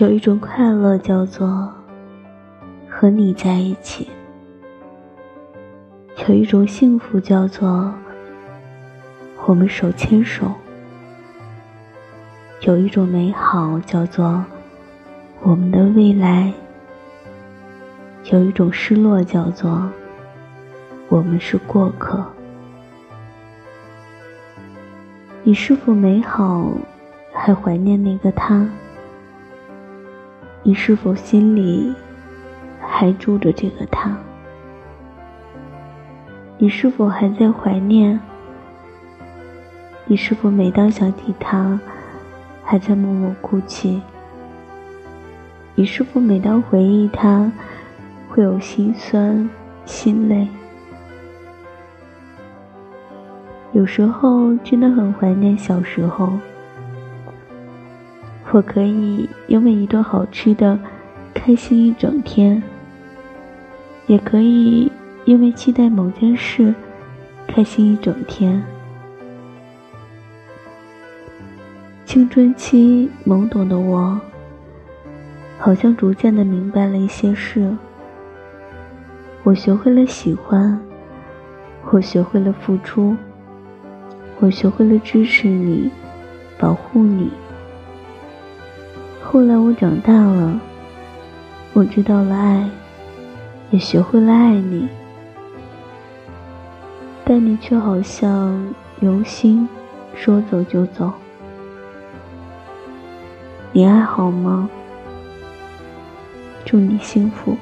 有一种快乐叫做和你在一起，有一种幸福叫做我们手牵手，有一种美好叫做我们的未来，有一种失落叫做我们是过客。你是否美好？还怀念那个他？你是否心里还住着这个他？你是否还在怀念？你是否每当想起他，还在默默哭泣？你是否每当回忆他，会有心酸、心累？有时候真的很怀念小时候，我可以因为一顿好吃的开心一整天，也可以因为期待某件事开心一整天。青春期懵懂的我，好像逐渐的明白了一些事。我学会了喜欢，我学会了付出。我学会了支持你，保护你。后来我长大了，我知道了爱，也学会了爱你，但你却好像流星，说走就走。你还好吗？祝你幸福。